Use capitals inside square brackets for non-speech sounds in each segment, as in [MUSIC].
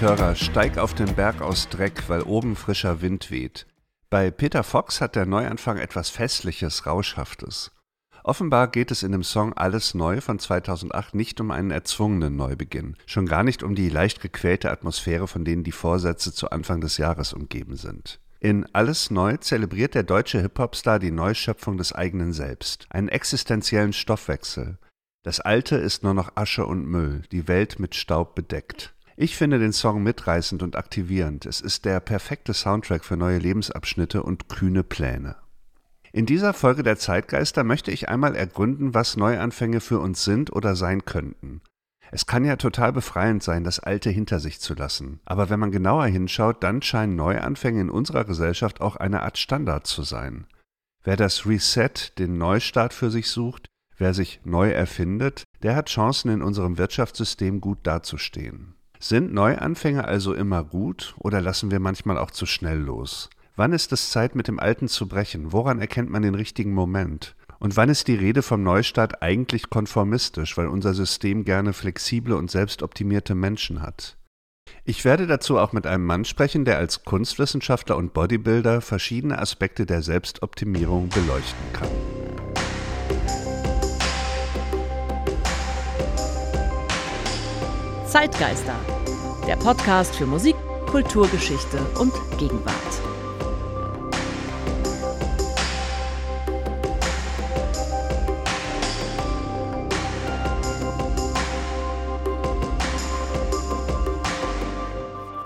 Hörer, steig auf den Berg aus Dreck, weil oben frischer Wind weht. Bei Peter Fox hat der Neuanfang etwas Festliches, Rauschhaftes. Offenbar geht es in dem Song Alles Neu von 2008 nicht um einen erzwungenen Neubeginn, schon gar nicht um die leicht gequälte Atmosphäre, von denen die Vorsätze zu Anfang des Jahres umgeben sind. In Alles Neu zelebriert der deutsche Hip-Hop-Star die Neuschöpfung des eigenen Selbst, einen existenziellen Stoffwechsel. Das Alte ist nur noch Asche und Müll, die Welt mit Staub bedeckt. Ich finde den Song mitreißend und aktivierend. Es ist der perfekte Soundtrack für neue Lebensabschnitte und kühne Pläne. In dieser Folge der Zeitgeister möchte ich einmal ergründen, was Neuanfänge für uns sind oder sein könnten. Es kann ja total befreiend sein, das Alte hinter sich zu lassen. Aber wenn man genauer hinschaut, dann scheinen Neuanfänge in unserer Gesellschaft auch eine Art Standard zu sein. Wer das Reset, den Neustart für sich sucht, wer sich neu erfindet, der hat Chancen in unserem Wirtschaftssystem gut dazustehen. Sind Neuanfänge also immer gut oder lassen wir manchmal auch zu schnell los? Wann ist es Zeit, mit dem Alten zu brechen? Woran erkennt man den richtigen Moment? Und wann ist die Rede vom Neustart eigentlich konformistisch, weil unser System gerne flexible und selbstoptimierte Menschen hat? Ich werde dazu auch mit einem Mann sprechen, der als Kunstwissenschaftler und Bodybuilder verschiedene Aspekte der Selbstoptimierung beleuchten kann. Zeitgeister, der Podcast für Musik, Kulturgeschichte und Gegenwart.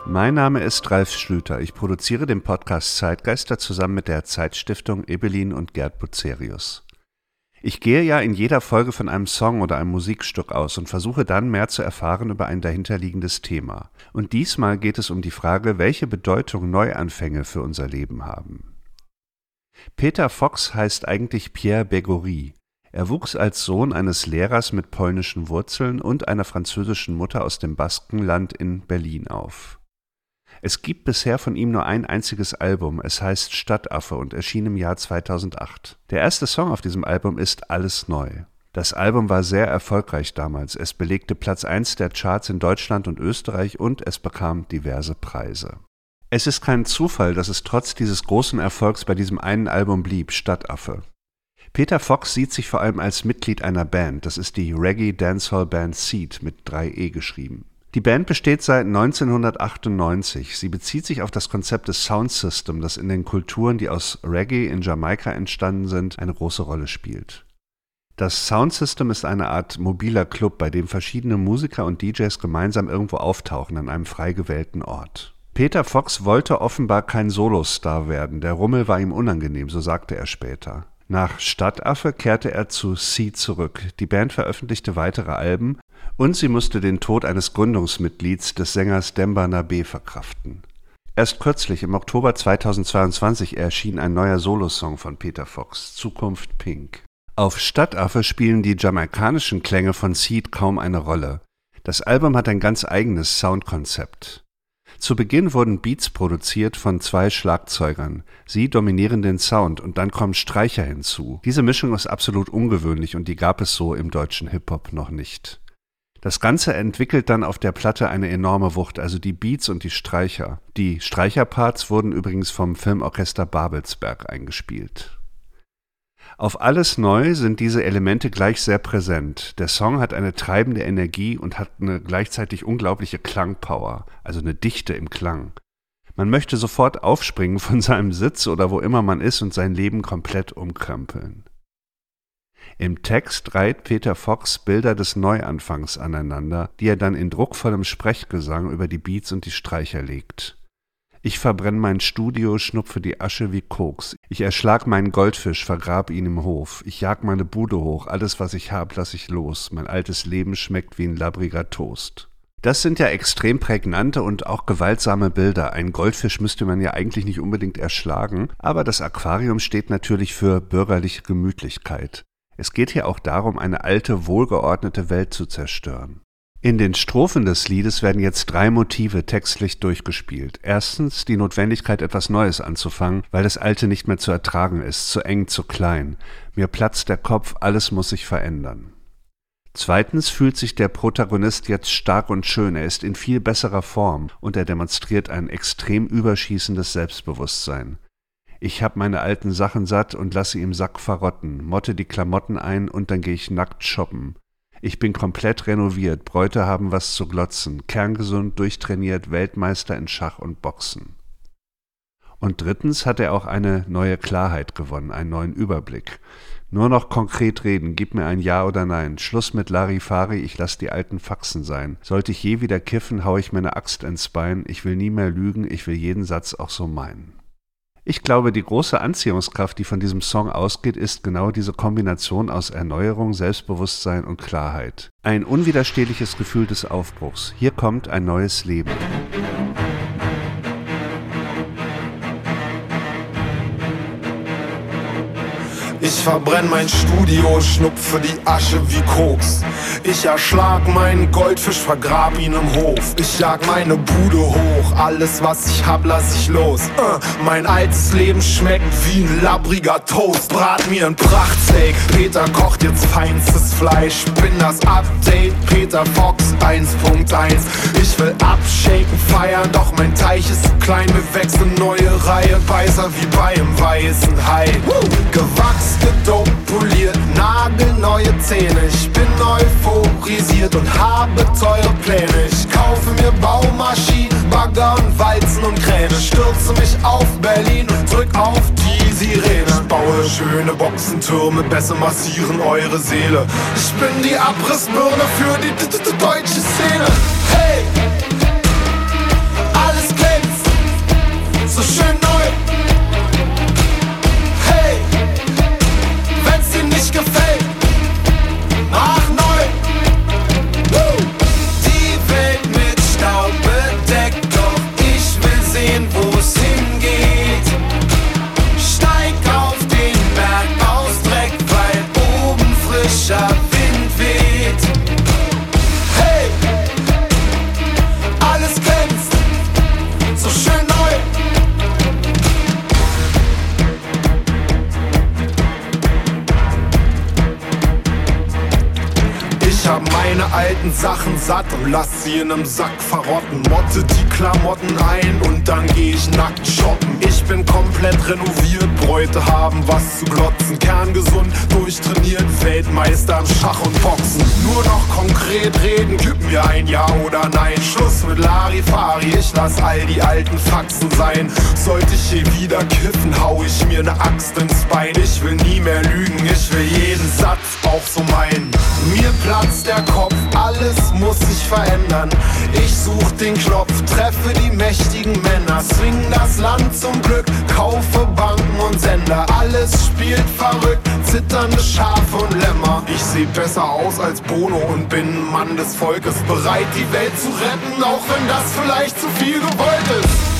Mein Name ist Ralf Schlüter. Ich produziere den Podcast Zeitgeister zusammen mit der Zeitstiftung Ebelin und Gerd Bucerius. Ich gehe ja in jeder Folge von einem Song oder einem Musikstück aus und versuche dann mehr zu erfahren über ein dahinterliegendes Thema. Und diesmal geht es um die Frage, welche Bedeutung Neuanfänge für unser Leben haben. Peter Fox heißt eigentlich Pierre Begory. Er wuchs als Sohn eines Lehrers mit polnischen Wurzeln und einer französischen Mutter aus dem Baskenland in Berlin auf. Es gibt bisher von ihm nur ein einziges Album, es heißt Stadtaffe und erschien im Jahr 2008. Der erste Song auf diesem Album ist Alles Neu. Das Album war sehr erfolgreich damals. Es belegte Platz 1 der Charts in Deutschland und Österreich und es bekam diverse Preise. Es ist kein Zufall, dass es trotz dieses großen Erfolgs bei diesem einen Album blieb, Stadtaffe. Peter Fox sieht sich vor allem als Mitglied einer Band, das ist die Reggae Dancehall Band Seed mit 3e geschrieben. Die Band besteht seit 1998. Sie bezieht sich auf das Konzept des Sound System, das in den Kulturen, die aus Reggae in Jamaika entstanden sind, eine große Rolle spielt. Das Sound System ist eine Art mobiler Club, bei dem verschiedene Musiker und DJs gemeinsam irgendwo auftauchen an einem frei gewählten Ort. Peter Fox wollte offenbar kein Solostar werden, der Rummel war ihm unangenehm, so sagte er später. Nach Stadtaffe kehrte er zu Sea zurück. Die Band veröffentlichte weitere Alben und sie musste den Tod eines Gründungsmitglieds des Sängers Demba Nabe verkraften. Erst kürzlich, im Oktober 2022, erschien ein neuer Solosong von Peter Fox, Zukunft Pink. Auf Stadtaffe spielen die jamaikanischen Klänge von Seed kaum eine Rolle. Das Album hat ein ganz eigenes Soundkonzept. Zu Beginn wurden Beats produziert von zwei Schlagzeugern. Sie dominieren den Sound und dann kommen Streicher hinzu. Diese Mischung ist absolut ungewöhnlich und die gab es so im deutschen Hip-Hop noch nicht. Das Ganze entwickelt dann auf der Platte eine enorme Wucht, also die Beats und die Streicher. Die Streicherparts wurden übrigens vom Filmorchester Babelsberg eingespielt. Auf alles neu sind diese Elemente gleich sehr präsent. Der Song hat eine treibende Energie und hat eine gleichzeitig unglaubliche Klangpower, also eine Dichte im Klang. Man möchte sofort aufspringen von [LAUGHS] seinem Sitz oder wo immer man ist und sein Leben komplett umkrempeln. Im Text reiht Peter Fox Bilder des Neuanfangs aneinander, die er dann in druckvollem Sprechgesang über die Beats und die Streicher legt. Ich verbrenn mein Studio, schnupfe die Asche wie Koks. Ich erschlag meinen Goldfisch, vergrab ihn im Hof. Ich jag meine Bude hoch, alles was ich hab, lass ich los. Mein altes Leben schmeckt wie ein labriger Toast. Das sind ja extrem prägnante und auch gewaltsame Bilder. Ein Goldfisch müsste man ja eigentlich nicht unbedingt erschlagen, aber das Aquarium steht natürlich für bürgerliche Gemütlichkeit. Es geht hier auch darum, eine alte, wohlgeordnete Welt zu zerstören. In den Strophen des Liedes werden jetzt drei Motive textlich durchgespielt. Erstens die Notwendigkeit, etwas Neues anzufangen, weil das Alte nicht mehr zu ertragen ist, zu eng, zu klein. Mir platzt der Kopf, alles muss sich verändern. Zweitens fühlt sich der Protagonist jetzt stark und schön, er ist in viel besserer Form und er demonstriert ein extrem überschießendes Selbstbewusstsein. Ich hab meine alten Sachen satt und lasse im Sack verrotten, motte die Klamotten ein und dann gehe ich nackt shoppen. Ich bin komplett renoviert, Bräute haben was zu glotzen, kerngesund, durchtrainiert, Weltmeister in Schach und Boxen. Und drittens hat er auch eine neue Klarheit gewonnen, einen neuen Überblick. Nur noch konkret reden, gib mir ein Ja oder Nein. Schluss mit Larifari, ich lass die alten Faxen sein. Sollte ich je wieder kiffen, hau ich mir eine Axt ins Bein. Ich will nie mehr lügen, ich will jeden Satz auch so meinen. Ich glaube, die große Anziehungskraft, die von diesem Song ausgeht, ist genau diese Kombination aus Erneuerung, Selbstbewusstsein und Klarheit. Ein unwiderstehliches Gefühl des Aufbruchs. Hier kommt ein neues Leben. Ich verbrenn mein Studio, schnupfe die Asche wie Koks. Ich erschlag meinen Goldfisch, vergrab ihn im Hof. Ich jag meine Bude hoch, alles was ich hab, lass ich los. Uh, mein altes Leben schmeckt wie ein labbriger Toast. Brat mir ein Prachtsteak, Peter kocht jetzt feinstes Fleisch. Bin das Update, Peter Fox 1.1. Ich will abshaken, feiern, doch mein Teich ist zu klein. Wir wechseln neue Reihe, Beißer wie bei einem weißen Hai. Gewachsen gedopt, poliert, nagelneue Zähne. Ich bin euphorisiert und habe teure Pläne. Ich kaufe mir Baumaschinen, Bagger und Walzen und Kräne. Stürze mich auf Berlin und drück auf die Sirene. Ich baue schöne Boxentürme, besser massieren eure Seele. Ich bin die Abrissbirne für die deutsche Szene. Hey! Alles glänzt, so schön neu. Gefällt, mach alten Sachen satt und lass sie in nem Sack verrotten. Motte die Klamotten ein und dann geh ich nackt shoppen. Ich bin komplett renoviert, Bräute haben was zu glotzen. Kerngesund, durchtrainiert, Weltmeister im Schach und Boxen. Nur noch konkret reden, gib mir ein Ja oder Nein. Schluss mit Larifari, ich lass all die alten Faxen sein. Sollte ich je wieder kiffen, hau ich mir ne Axt ins Bein. Ich will nie mehr lügen, ich will jeden Satz auch so meinen. Mir platzt der Kopf, alles muss sich verändern. Ich such den Knopf, treffe die mächtigen Männer, swing das Land zum Glück, kaufe Banken und Sender. Alles spielt verrückt, zitternde Schafe und Lämmer. Ich seh besser aus als Bono und bin Mann des Volkes, bereit die Welt zu retten, auch wenn das vielleicht zu viel gewollt ist.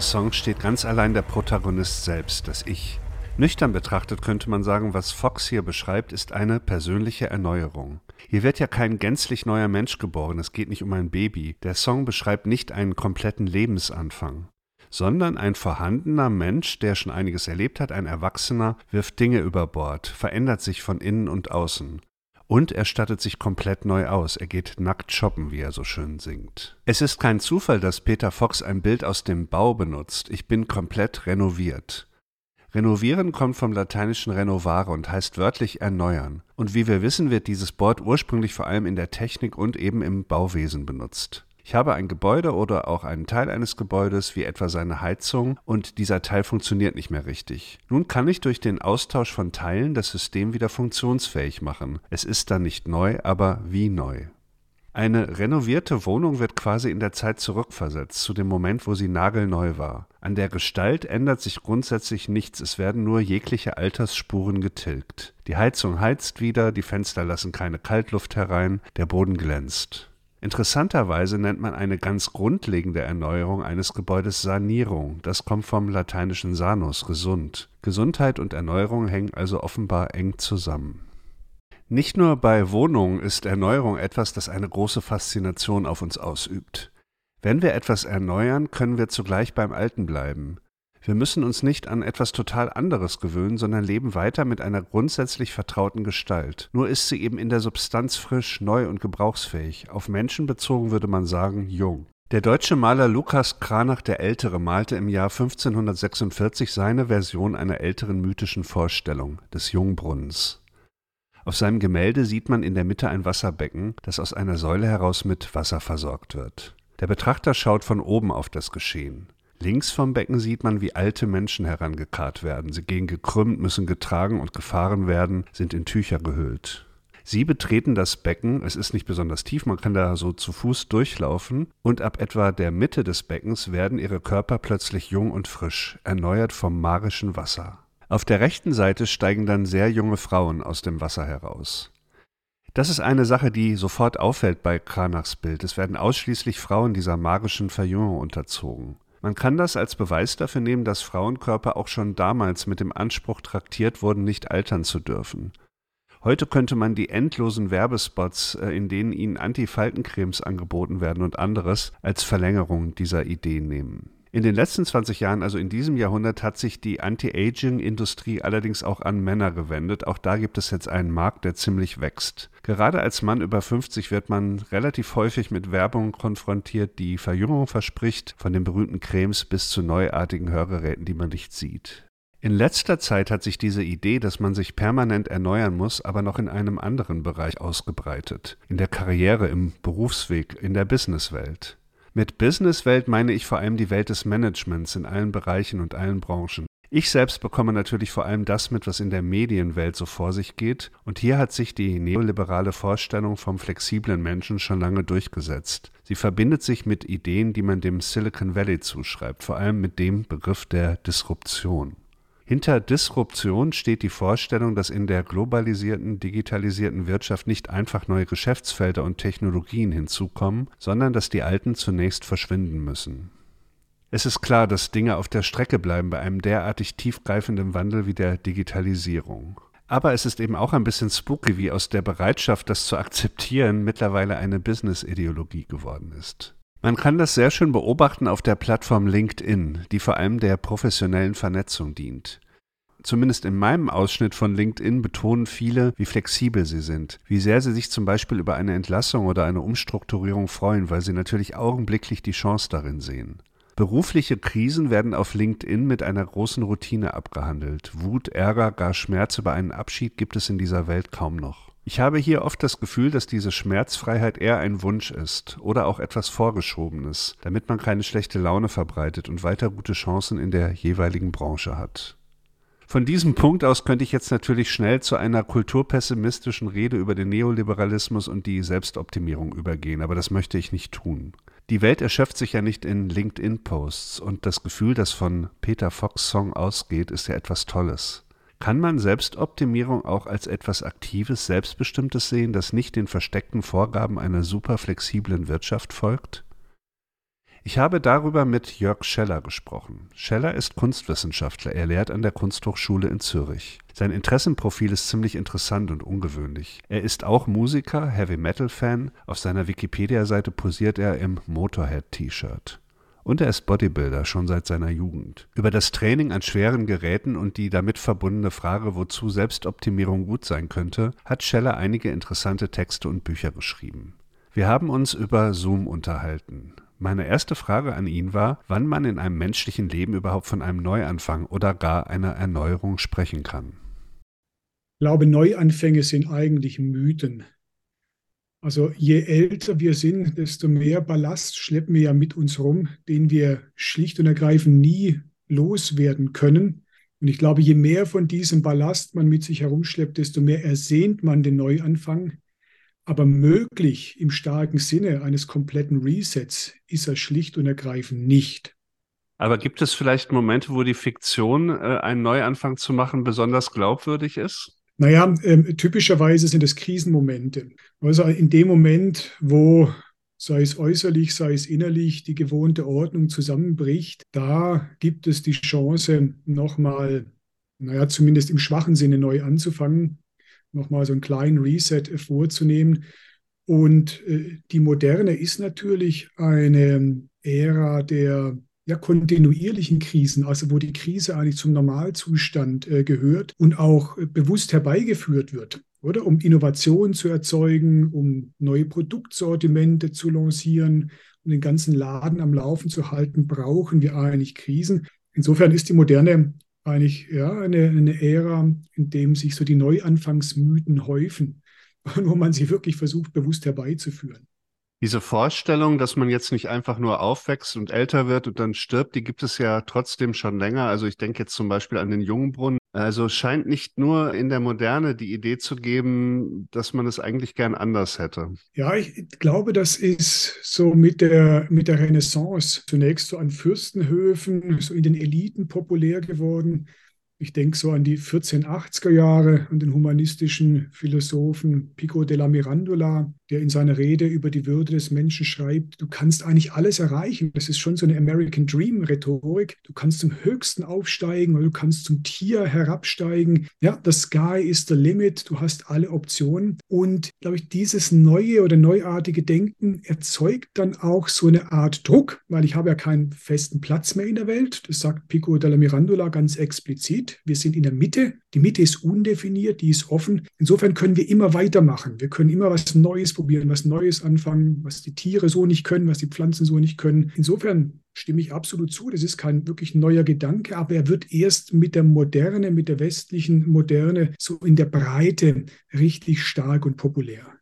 Dieses Songs steht ganz allein der Protagonist selbst, das Ich. Nüchtern betrachtet könnte man sagen, was Fox hier beschreibt, ist eine persönliche Erneuerung. Hier wird ja kein gänzlich neuer Mensch geboren, es geht nicht um ein Baby. Der Song beschreibt nicht einen kompletten Lebensanfang sondern ein vorhandener Mensch, der schon einiges erlebt hat, ein Erwachsener, wirft Dinge über Bord, verändert sich von innen und außen. Und er stattet sich komplett neu aus. Er geht nackt shoppen, wie er so schön singt. Es ist kein Zufall, dass Peter Fox ein Bild aus dem Bau benutzt. Ich bin komplett renoviert. Renovieren kommt vom lateinischen renovare und heißt wörtlich erneuern. Und wie wir wissen, wird dieses Wort ursprünglich vor allem in der Technik und eben im Bauwesen benutzt. Ich habe ein Gebäude oder auch einen Teil eines Gebäudes, wie etwa seine Heizung, und dieser Teil funktioniert nicht mehr richtig. Nun kann ich durch den Austausch von Teilen das System wieder funktionsfähig machen. Es ist dann nicht neu, aber wie neu. Eine renovierte Wohnung wird quasi in der Zeit zurückversetzt, zu dem Moment, wo sie nagelneu war. An der Gestalt ändert sich grundsätzlich nichts, es werden nur jegliche Altersspuren getilgt. Die Heizung heizt wieder, die Fenster lassen keine Kaltluft herein, der Boden glänzt. Interessanterweise nennt man eine ganz grundlegende Erneuerung eines Gebäudes Sanierung. Das kommt vom lateinischen sanus, gesund. Gesundheit und Erneuerung hängen also offenbar eng zusammen. Nicht nur bei Wohnungen ist Erneuerung etwas, das eine große Faszination auf uns ausübt. Wenn wir etwas erneuern, können wir zugleich beim Alten bleiben. Wir müssen uns nicht an etwas total anderes gewöhnen, sondern leben weiter mit einer grundsätzlich vertrauten Gestalt. Nur ist sie eben in der Substanz frisch, neu und gebrauchsfähig. Auf Menschen bezogen würde man sagen, jung. Der deutsche Maler Lukas Kranach der Ältere malte im Jahr 1546 seine Version einer älteren mythischen Vorstellung des Jungbrunnens. Auf seinem Gemälde sieht man in der Mitte ein Wasserbecken, das aus einer Säule heraus mit Wasser versorgt wird. Der Betrachter schaut von oben auf das Geschehen. Links vom Becken sieht man, wie alte Menschen herangekarrt werden. Sie gehen gekrümmt, müssen getragen und gefahren werden, sind in Tücher gehüllt. Sie betreten das Becken, es ist nicht besonders tief, man kann da so zu Fuß durchlaufen, und ab etwa der Mitte des Beckens werden ihre Körper plötzlich jung und frisch, erneuert vom magischen Wasser. Auf der rechten Seite steigen dann sehr junge Frauen aus dem Wasser heraus. Das ist eine Sache, die sofort auffällt bei Kranachs Bild. Es werden ausschließlich Frauen dieser magischen Verjüngung unterzogen. Man kann das als Beweis dafür nehmen, dass Frauenkörper auch schon damals mit dem Anspruch traktiert wurden, nicht altern zu dürfen. Heute könnte man die endlosen Werbespots, äh, in denen ihnen Antifaltencremes angeboten werden und anderes, als Verlängerung dieser Idee nehmen. In den letzten 20 Jahren, also in diesem Jahrhundert, hat sich die Anti-Aging-Industrie allerdings auch an Männer gewendet. Auch da gibt es jetzt einen Markt, der ziemlich wächst. Gerade als Mann über 50 wird man relativ häufig mit Werbung konfrontiert, die Verjüngung verspricht, von den berühmten Cremes bis zu neuartigen Hörgeräten, die man nicht sieht. In letzter Zeit hat sich diese Idee, dass man sich permanent erneuern muss, aber noch in einem anderen Bereich ausgebreitet. In der Karriere, im Berufsweg, in der Businesswelt. Mit Businesswelt meine ich vor allem die Welt des Managements in allen Bereichen und allen Branchen. Ich selbst bekomme natürlich vor allem das mit, was in der Medienwelt so vor sich geht, und hier hat sich die neoliberale Vorstellung vom flexiblen Menschen schon lange durchgesetzt. Sie verbindet sich mit Ideen, die man dem Silicon Valley zuschreibt, vor allem mit dem Begriff der Disruption. Hinter Disruption steht die Vorstellung, dass in der globalisierten, digitalisierten Wirtschaft nicht einfach neue Geschäftsfelder und Technologien hinzukommen, sondern dass die alten zunächst verschwinden müssen. Es ist klar, dass Dinge auf der Strecke bleiben bei einem derartig tiefgreifenden Wandel wie der Digitalisierung. Aber es ist eben auch ein bisschen spooky, wie aus der Bereitschaft, das zu akzeptieren, mittlerweile eine Business-Ideologie geworden ist. Man kann das sehr schön beobachten auf der Plattform LinkedIn, die vor allem der professionellen Vernetzung dient. Zumindest in meinem Ausschnitt von LinkedIn betonen viele, wie flexibel sie sind, wie sehr sie sich zum Beispiel über eine Entlassung oder eine Umstrukturierung freuen, weil sie natürlich augenblicklich die Chance darin sehen. Berufliche Krisen werden auf LinkedIn mit einer großen Routine abgehandelt. Wut, Ärger, gar Schmerz über einen Abschied gibt es in dieser Welt kaum noch. Ich habe hier oft das Gefühl, dass diese Schmerzfreiheit eher ein Wunsch ist oder auch etwas Vorgeschobenes, damit man keine schlechte Laune verbreitet und weiter gute Chancen in der jeweiligen Branche hat. Von diesem Punkt aus könnte ich jetzt natürlich schnell zu einer kulturpessimistischen Rede über den Neoliberalismus und die Selbstoptimierung übergehen, aber das möchte ich nicht tun. Die Welt erschöpft sich ja nicht in LinkedIn-Posts und das Gefühl, das von Peter Fox Song ausgeht, ist ja etwas Tolles. Kann man Selbstoptimierung auch als etwas Aktives, Selbstbestimmtes sehen, das nicht den versteckten Vorgaben einer super flexiblen Wirtschaft folgt? Ich habe darüber mit Jörg Scheller gesprochen. Scheller ist Kunstwissenschaftler. Er lehrt an der Kunsthochschule in Zürich. Sein Interessenprofil ist ziemlich interessant und ungewöhnlich. Er ist auch Musiker, Heavy-Metal-Fan. Auf seiner Wikipedia-Seite posiert er im Motorhead-T-Shirt. Und er ist Bodybuilder schon seit seiner Jugend. Über das Training an schweren Geräten und die damit verbundene Frage, wozu Selbstoptimierung gut sein könnte, hat Scheller einige interessante Texte und Bücher geschrieben. Wir haben uns über Zoom unterhalten. Meine erste Frage an ihn war, wann man in einem menschlichen Leben überhaupt von einem Neuanfang oder gar einer Erneuerung sprechen kann. Ich glaube, Neuanfänge sind eigentlich Mythen. Also je älter wir sind, desto mehr Ballast schleppen wir ja mit uns rum, den wir schlicht und ergreifend nie loswerden können. Und ich glaube, je mehr von diesem Ballast man mit sich herumschleppt, desto mehr ersehnt man den Neuanfang, aber möglich im starken Sinne eines kompletten Resets ist er schlicht und ergreifend nicht. Aber gibt es vielleicht Momente, wo die Fiktion, äh, einen Neuanfang zu machen, besonders glaubwürdig ist? Naja, äh, typischerweise sind es Krisenmomente. Also in dem Moment, wo sei es äußerlich, sei es innerlich, die gewohnte Ordnung zusammenbricht, da gibt es die Chance, nochmal, naja, zumindest im schwachen Sinne neu anzufangen nochmal so einen kleinen Reset vorzunehmen. Und äh, die Moderne ist natürlich eine Ära der ja, kontinuierlichen Krisen, also wo die Krise eigentlich zum Normalzustand äh, gehört und auch äh, bewusst herbeigeführt wird, oder? Um Innovationen zu erzeugen, um neue Produktsortimente zu lancieren und den ganzen Laden am Laufen zu halten, brauchen wir eigentlich Krisen. Insofern ist die Moderne eigentlich ja, eine, eine Ära, in dem sich so die Neuanfangsmythen häufen und [LAUGHS] wo man sie wirklich versucht, bewusst herbeizuführen. Diese Vorstellung, dass man jetzt nicht einfach nur aufwächst und älter wird und dann stirbt, die gibt es ja trotzdem schon länger. Also ich denke jetzt zum Beispiel an den Jungbrunnen. Also scheint nicht nur in der Moderne die Idee zu geben, dass man es eigentlich gern anders hätte. Ja, ich glaube, das ist so mit der, mit der Renaissance zunächst so an Fürstenhöfen, so in den Eliten populär geworden. Ich denke so an die 1480er Jahre und den humanistischen Philosophen Pico della Mirandola, der in seiner Rede über die Würde des Menschen schreibt, du kannst eigentlich alles erreichen. Das ist schon so eine American Dream Rhetorik. Du kannst zum Höchsten aufsteigen oder du kannst zum Tier herabsteigen. Ja, the sky is the limit. Du hast alle Optionen. Und glaube ich, dieses neue oder neuartige Denken erzeugt dann auch so eine Art Druck, weil ich habe ja keinen festen Platz mehr in der Welt. Das sagt Pico della Mirandola ganz explizit. Wir sind in der Mitte. Die Mitte ist undefiniert, die ist offen. Insofern können wir immer weitermachen. Wir können immer was Neues probieren, was Neues anfangen, was die Tiere so nicht können, was die Pflanzen so nicht können. Insofern stimme ich absolut zu. Das ist kein wirklich neuer Gedanke, aber er wird erst mit der Moderne, mit der westlichen Moderne so in der Breite richtig stark und populär.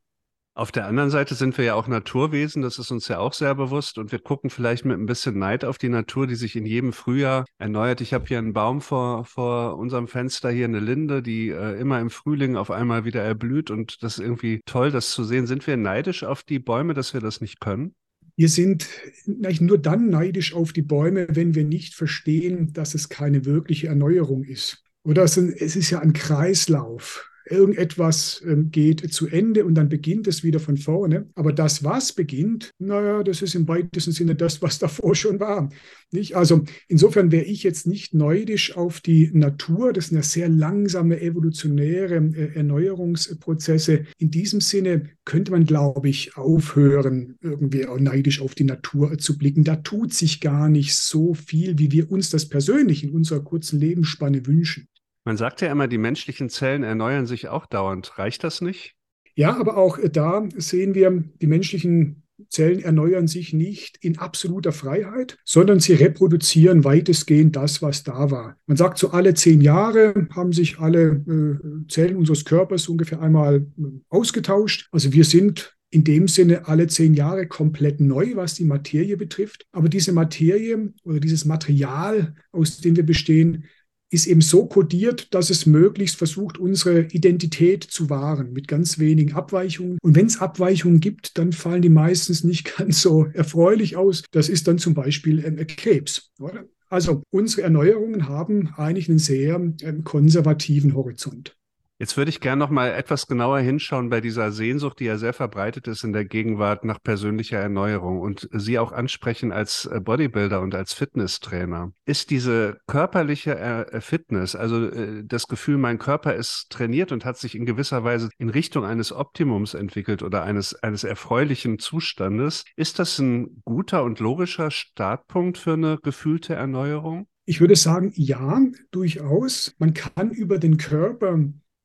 Auf der anderen Seite sind wir ja auch Naturwesen, das ist uns ja auch sehr bewusst und wir gucken vielleicht mit ein bisschen Neid auf die Natur, die sich in jedem Frühjahr erneuert. Ich habe hier einen Baum vor, vor unserem Fenster, hier eine Linde, die äh, immer im Frühling auf einmal wieder erblüht und das ist irgendwie toll, das zu sehen. Sind wir neidisch auf die Bäume, dass wir das nicht können? Wir sind nur dann neidisch auf die Bäume, wenn wir nicht verstehen, dass es keine wirkliche Erneuerung ist. Oder es ist ja ein Kreislauf irgendetwas ähm, geht zu Ende und dann beginnt es wieder von vorne. Aber das, was beginnt, naja, das ist im weitesten Sinne das, was davor schon war. Nicht? Also insofern wäre ich jetzt nicht neidisch auf die Natur. Das sind ja sehr langsame evolutionäre äh, Erneuerungsprozesse. In diesem Sinne könnte man, glaube ich, aufhören, irgendwie auch neidisch auf die Natur zu blicken. Da tut sich gar nicht so viel, wie wir uns das persönlich in unserer kurzen Lebensspanne wünschen. Man sagt ja immer, die menschlichen Zellen erneuern sich auch dauernd. Reicht das nicht? Ja, aber auch da sehen wir, die menschlichen Zellen erneuern sich nicht in absoluter Freiheit, sondern sie reproduzieren weitestgehend das, was da war. Man sagt, so alle zehn Jahre haben sich alle äh, Zellen unseres Körpers ungefähr einmal äh, ausgetauscht. Also wir sind in dem Sinne alle zehn Jahre komplett neu, was die Materie betrifft. Aber diese Materie oder dieses Material, aus dem wir bestehen, ist eben so kodiert, dass es möglichst versucht, unsere Identität zu wahren, mit ganz wenigen Abweichungen. Und wenn es Abweichungen gibt, dann fallen die meistens nicht [LAUGHS] ganz so erfreulich aus. Das ist dann zum Beispiel ähm, Krebs. Oder? Also unsere Erneuerungen haben eigentlich einen sehr ähm, konservativen Horizont. Jetzt würde ich gerne noch mal etwas genauer hinschauen bei dieser Sehnsucht, die ja sehr verbreitet ist in der Gegenwart nach persönlicher Erneuerung und Sie auch ansprechen als äh, Bodybuilder und als Fitnesstrainer. Ist diese körperliche äh, Fitness, also äh, das Gefühl, mein Körper ist trainiert und hat sich in gewisser Weise in Richtung eines Optimums entwickelt oder eines, eines erfreulichen Zustandes, ist das ein guter und logischer Startpunkt für eine gefühlte Erneuerung? Ich würde sagen, ja, durchaus. Man kann über den Körper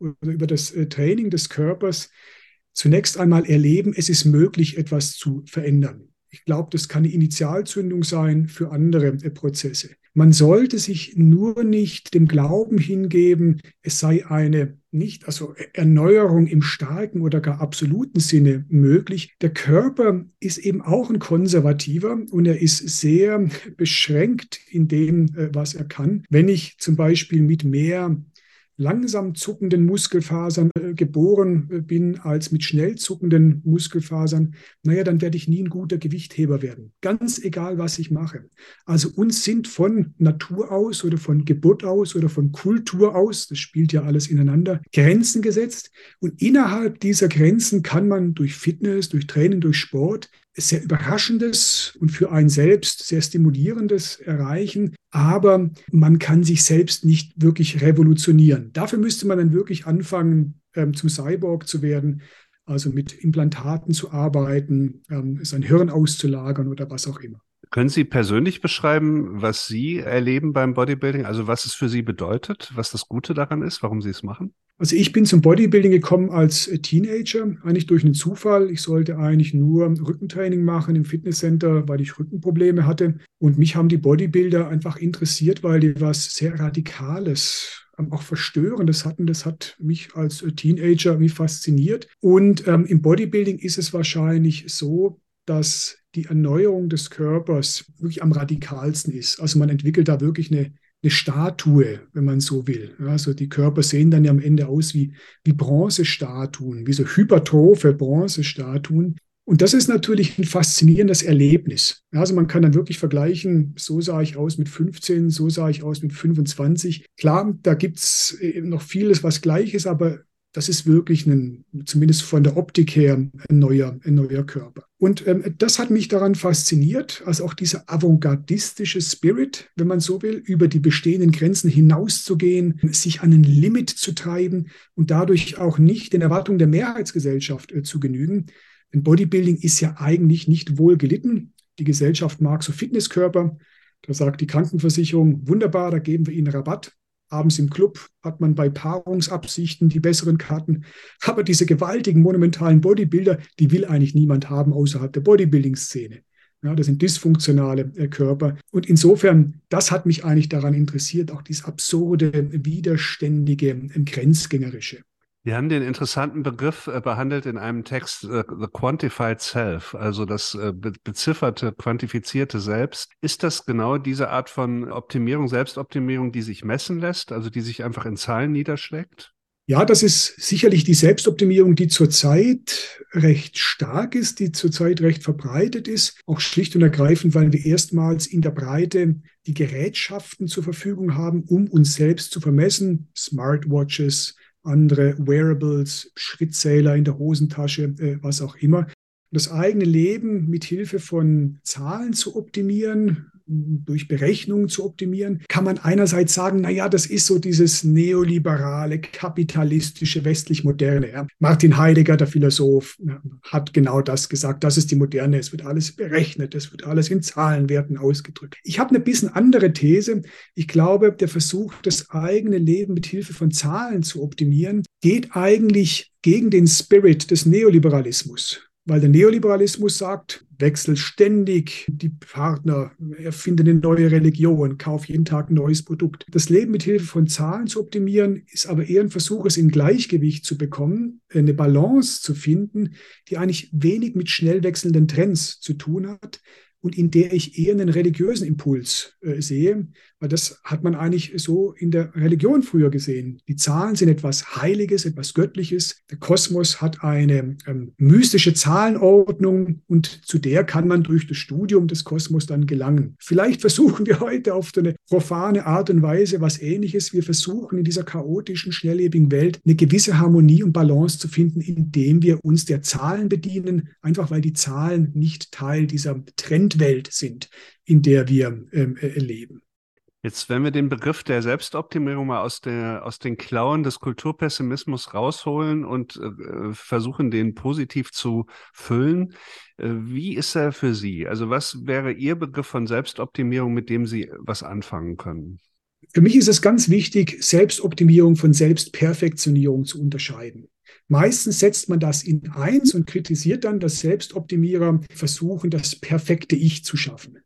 oder über das äh, Training des Körpers zunächst einmal erleben, es ist möglich, etwas zu verändern. Ich glaube, das kann eine Initialzündung sein für andere äh, Prozesse. Man sollte sich nur nicht dem Glauben hingeben, es sei eine nicht, also Erneuerung im starken oder gar absoluten Sinne möglich. Der Körper ist eben auch ein konservativer und er ist sehr beschränkt in dem, äh, was er kann. Wenn ich zum Beispiel mit mehr langsam zuckenden Muskelfasern äh, geboren äh, bin als mit schnell zuckenden Muskelfasern, naja, dann werde ich nie ein guter Gewichtheber werden. Ganz egal, was ich mache. Also uns sind von Natur aus oder von Geburt aus oder von Kultur aus, das spielt ja alles ineinander, Grenzen gesetzt. Und innerhalb dieser Grenzen kann man durch Fitness, durch Training, durch Sport sehr Überraschendes und für einen selbst sehr Stimulierendes erreichen, aber man kann sich selbst nicht wirklich revolutionieren. Dafür müsste man dann wirklich anfangen, ähm, zum Cyborg zu werden, also mit Implantaten zu arbeiten, ähm, sein Hirn auszulagern oder was auch immer. Können Sie persönlich beschreiben, was Sie erleben beim Bodybuilding, also was es für Sie bedeutet, was das Gute daran ist, warum Sie es machen? Also ich bin zum Bodybuilding gekommen als Teenager, eigentlich durch einen Zufall. Ich sollte eigentlich nur Rückentraining machen im Fitnesscenter, weil ich Rückenprobleme hatte. Und mich haben die Bodybuilder einfach interessiert, weil die was sehr Radikales auch Verstörendes hatten. Das hat mich als Teenager wie fasziniert. Und ähm, im Bodybuilding ist es wahrscheinlich so, dass die Erneuerung des Körpers wirklich am radikalsten ist. Also man entwickelt da wirklich eine, eine Statue, wenn man so will. Also die Körper sehen dann ja am Ende aus wie, wie Bronzestatuen, wie so hypertrophe Bronzestatuen. Und das ist natürlich ein faszinierendes Erlebnis. Also man kann dann wirklich vergleichen, so sah ich aus mit 15, so sah ich aus mit 25. Klar, da gibt es noch vieles, was gleich ist, aber das ist wirklich ein, zumindest von der Optik her, ein neuer, ein neuer Körper. Und ähm, das hat mich daran fasziniert, also auch dieser avantgardistische Spirit, wenn man so will, über die bestehenden Grenzen hinauszugehen, sich an ein Limit zu treiben und dadurch auch nicht den Erwartungen der Mehrheitsgesellschaft äh, zu genügen. Denn Bodybuilding ist ja eigentlich nicht wohl gelitten. Die Gesellschaft mag so Fitnesskörper. Da sagt die Krankenversicherung, wunderbar, da geben wir Ihnen Rabatt abends im Club hat man bei Paarungsabsichten die besseren Karten. Aber diese gewaltigen, monumentalen Bodybuilder, die will eigentlich niemand haben außerhalb der Bodybuilding-Szene. Ja, das sind dysfunktionale äh, Körper. Und insofern, das hat mich eigentlich daran interessiert, auch dieses absurde, widerständige, äh, grenzgängerische. Wir haben den interessanten Begriff äh, behandelt in einem Text, äh, The Quantified Self, also das äh, be bezifferte, quantifizierte Selbst. Ist das genau diese Art von Optimierung, Selbstoptimierung, die sich messen lässt, also die sich einfach in Zahlen niederschlägt? Ja, das ist sicherlich die Selbstoptimierung, die zurzeit recht stark ist, die zurzeit recht verbreitet ist. Auch schlicht und ergreifend, weil wir erstmals in der Breite die Gerätschaften zur Verfügung haben, um uns selbst zu vermessen. Smartwatches, andere Wearables, Schrittzähler in der Hosentasche, äh, was auch immer. Das eigene Leben mit Hilfe von Zahlen zu optimieren, durch Berechnungen zu optimieren, kann man einerseits sagen, na ja, das ist so dieses neoliberale, kapitalistische, westlich moderne. Ja. Martin Heidegger, der Philosoph, hat genau das gesagt. Das ist die moderne. Es wird alles berechnet. Es wird alles in Zahlenwerten ausgedrückt. Ich habe eine bisschen andere These. Ich glaube, der Versuch, das eigene Leben mit Hilfe von Zahlen zu optimieren, geht eigentlich gegen den Spirit des Neoliberalismus. Weil der Neoliberalismus sagt, wechsel ständig die Partner, erfinde eine neue Religion, kauf jeden Tag ein neues Produkt. Das Leben mit Hilfe von Zahlen zu optimieren, ist aber eher ein Versuch, es in Gleichgewicht zu bekommen, eine Balance zu finden, die eigentlich wenig mit schnell wechselnden Trends zu tun hat, und in der ich eher einen religiösen Impuls äh, sehe, weil das hat man eigentlich so in der Religion früher gesehen. Die Zahlen sind etwas Heiliges, etwas Göttliches. Der Kosmos hat eine ähm, mystische Zahlenordnung und zu der kann man durch das Studium des Kosmos dann gelangen. Vielleicht versuchen wir heute auf eine profane Art und Weise was Ähnliches. Wir versuchen in dieser chaotischen, schnelllebigen Welt eine gewisse Harmonie und Balance zu finden, indem wir uns der Zahlen bedienen, einfach weil die Zahlen nicht Teil dieser Trendwelt sind, in der wir ähm, äh, leben. Jetzt, wenn wir den Begriff der Selbstoptimierung mal aus, der, aus den Klauen des Kulturpessimismus rausholen und äh, versuchen, den positiv zu füllen, äh, wie ist er für Sie? Also was wäre Ihr Begriff von Selbstoptimierung, mit dem Sie was anfangen können? Für mich ist es ganz wichtig, Selbstoptimierung von Selbstperfektionierung zu unterscheiden. Meistens setzt man das in eins und kritisiert dann, dass Selbstoptimierer versuchen, das perfekte Ich zu schaffen.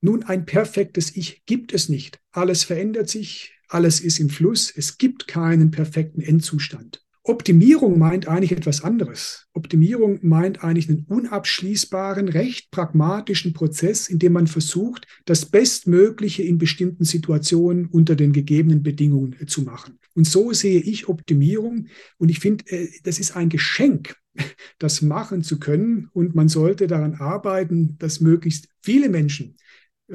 Nun, ein perfektes Ich gibt es nicht. Alles verändert sich, alles ist im Fluss, es gibt keinen perfekten Endzustand. Optimierung meint eigentlich etwas anderes. Optimierung meint eigentlich einen unabschließbaren, recht pragmatischen Prozess, in dem man versucht, das Bestmögliche in bestimmten Situationen unter den gegebenen Bedingungen äh, zu machen. Und so sehe ich Optimierung. Und ich finde, äh, das ist ein Geschenk, [LAUGHS] das machen zu können. Und man sollte daran arbeiten, dass möglichst viele Menschen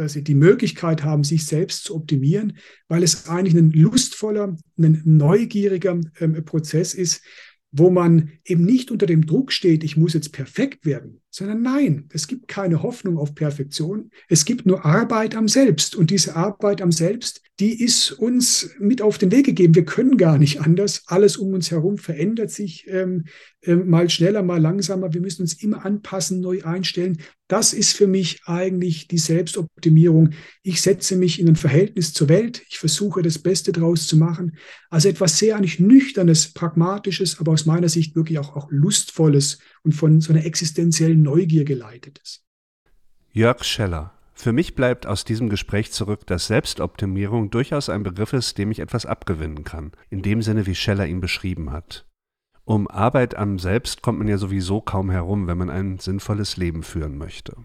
sie die Möglichkeit haben, sich selbst zu optimieren, weil es eigentlich ein lustvoller, ein neugieriger ähm, Prozess ist, wo man eben nicht unter dem Druck steht, ich muss jetzt perfekt werden, sondern nein, es gibt keine Hoffnung auf Perfektion. Es gibt nur Arbeit am Selbst. Und diese Arbeit am Selbst, die ist uns mit auf den Weg gegeben. Wir können gar nicht anders. Alles um uns herum verändert sich ähm, äh, mal schneller, mal langsamer. Wir müssen uns immer anpassen, neu einstellen. Das ist für mich eigentlich die Selbstoptimierung. Ich setze mich in ein Verhältnis zur Welt. Ich versuche das Beste daraus zu machen. Also etwas sehr eigentlich Nüchternes, Pragmatisches, aber aus meiner Sicht wirklich auch, auch Lustvolles und von so einer existenziellen Neugier geleitet ist. Jörg Scheller. Für mich bleibt aus diesem Gespräch zurück, dass Selbstoptimierung durchaus ein Begriff ist, dem ich etwas abgewinnen kann, in dem Sinne, wie Scheller ihn beschrieben hat. Um Arbeit am Selbst kommt man ja sowieso kaum herum, wenn man ein sinnvolles Leben führen möchte.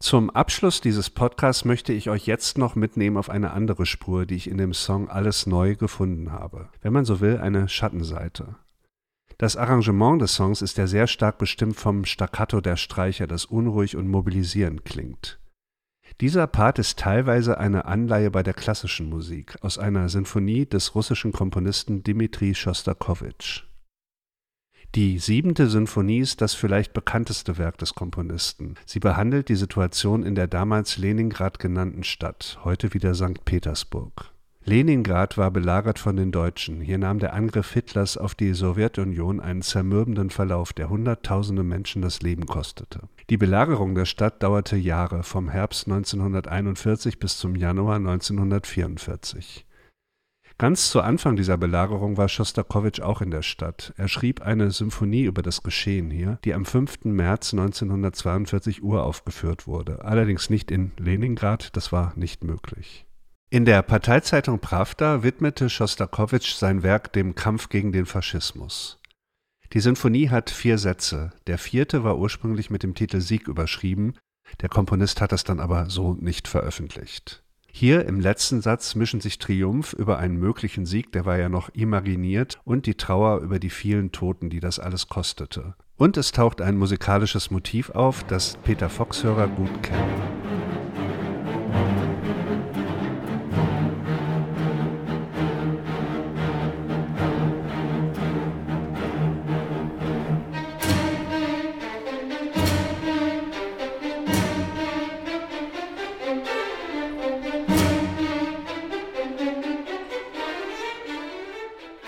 Zum Abschluss dieses Podcasts möchte ich euch jetzt noch mitnehmen auf eine andere Spur, die ich in dem Song Alles Neu gefunden habe. Wenn man so will, eine Schattenseite. Das Arrangement des Songs ist ja sehr stark bestimmt vom Staccato der Streicher, das unruhig und mobilisierend klingt. Dieser Part ist teilweise eine Anleihe bei der klassischen Musik aus einer Sinfonie des russischen Komponisten Dmitri Schostakowitsch. Die siebente Sinfonie ist das vielleicht bekannteste Werk des Komponisten. Sie behandelt die Situation in der damals Leningrad genannten Stadt, heute wieder St. Petersburg. Leningrad war belagert von den Deutschen. Hier nahm der Angriff Hitlers auf die Sowjetunion einen zermürbenden Verlauf, der Hunderttausende Menschen das Leben kostete. Die Belagerung der Stadt dauerte Jahre, vom Herbst 1941 bis zum Januar 1944. Ganz zu Anfang dieser Belagerung war Schostakowitsch auch in der Stadt. Er schrieb eine Symphonie über das Geschehen hier, die am 5. März 1942 uraufgeführt wurde. Allerdings nicht in Leningrad, das war nicht möglich. In der Parteizeitung Pravda widmete Schostakowitsch sein Werk dem Kampf gegen den Faschismus. Die Sinfonie hat vier Sätze. Der vierte war ursprünglich mit dem Titel Sieg überschrieben, der Komponist hat es dann aber so nicht veröffentlicht. Hier im letzten Satz mischen sich Triumph über einen möglichen Sieg, der war ja noch imaginiert, und die Trauer über die vielen Toten, die das alles kostete. Und es taucht ein musikalisches Motiv auf, das Peter Fox-Hörer gut kennen.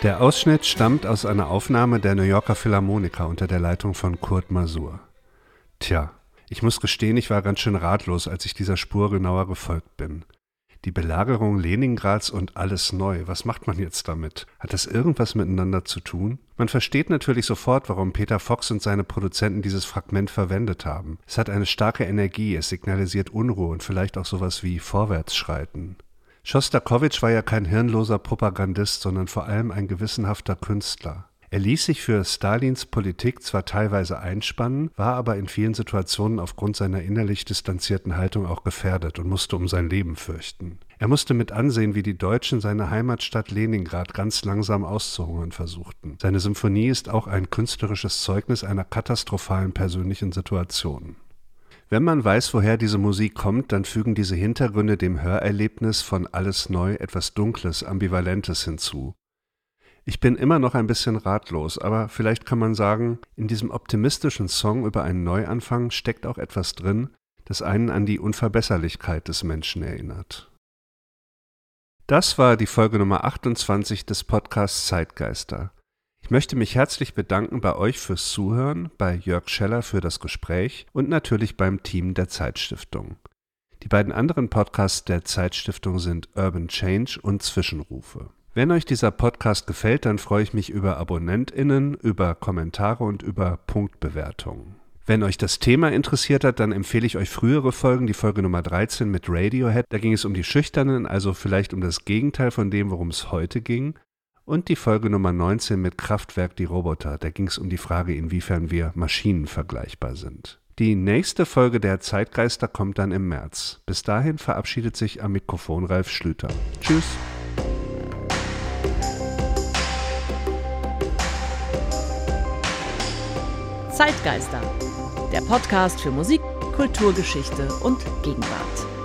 Der Ausschnitt stammt aus einer Aufnahme der New Yorker Philharmoniker unter der Leitung von Kurt Masur. Tja, ich muss gestehen, ich war ganz schön ratlos, als ich dieser Spur genauer gefolgt bin. Die Belagerung Leningrads und alles neu, was macht man jetzt damit? Hat das irgendwas miteinander zu tun? Man versteht natürlich sofort, warum Peter Fox und seine Produzenten dieses Fragment verwendet haben. Es hat eine starke Energie, es signalisiert Unruhe und vielleicht auch sowas wie Vorwärtsschreiten. Schostakowitsch war ja kein hirnloser Propagandist, sondern vor allem ein gewissenhafter Künstler. Er ließ sich für Stalins Politik zwar teilweise einspannen, war aber in vielen Situationen aufgrund seiner innerlich distanzierten Haltung auch gefährdet und musste um sein Leben fürchten. Er musste mit ansehen, wie die Deutschen seine Heimatstadt Leningrad ganz langsam auszuhungern versuchten. Seine Symphonie ist auch ein künstlerisches Zeugnis einer katastrophalen persönlichen Situation. Wenn man weiß, woher diese Musik kommt, dann fügen diese Hintergründe dem Hörerlebnis von Alles Neu etwas Dunkles, Ambivalentes hinzu. Ich bin immer noch ein bisschen ratlos, aber vielleicht kann man sagen, in diesem optimistischen Song über einen Neuanfang steckt auch etwas drin, das einen an die Unverbesserlichkeit des Menschen erinnert. Das war die Folge Nummer 28 des Podcasts Zeitgeister. Ich möchte mich herzlich bedanken bei euch fürs Zuhören, bei Jörg Scheller für das Gespräch und natürlich beim Team der Zeitstiftung. Die beiden anderen Podcasts der Zeitstiftung sind Urban Change und Zwischenrufe. Wenn euch dieser Podcast gefällt, dann freue ich mich über AbonnentInnen, über Kommentare und über Punktbewertungen. Wenn euch das Thema interessiert hat, dann empfehle ich euch frühere Folgen, die Folge Nummer 13 mit Radiohead. Da ging es um die Schüchternen, also vielleicht um das Gegenteil von dem, worum es heute ging. Und die Folge Nummer 19 mit Kraftwerk die Roboter. Da ging es um die Frage, inwiefern wir Maschinen vergleichbar sind. Die nächste Folge der Zeitgeister kommt dann im März. Bis dahin verabschiedet sich am Mikrofon Ralf Schlüter. Tschüss. Zeitgeister, der Podcast für Musik, Kulturgeschichte und Gegenwart.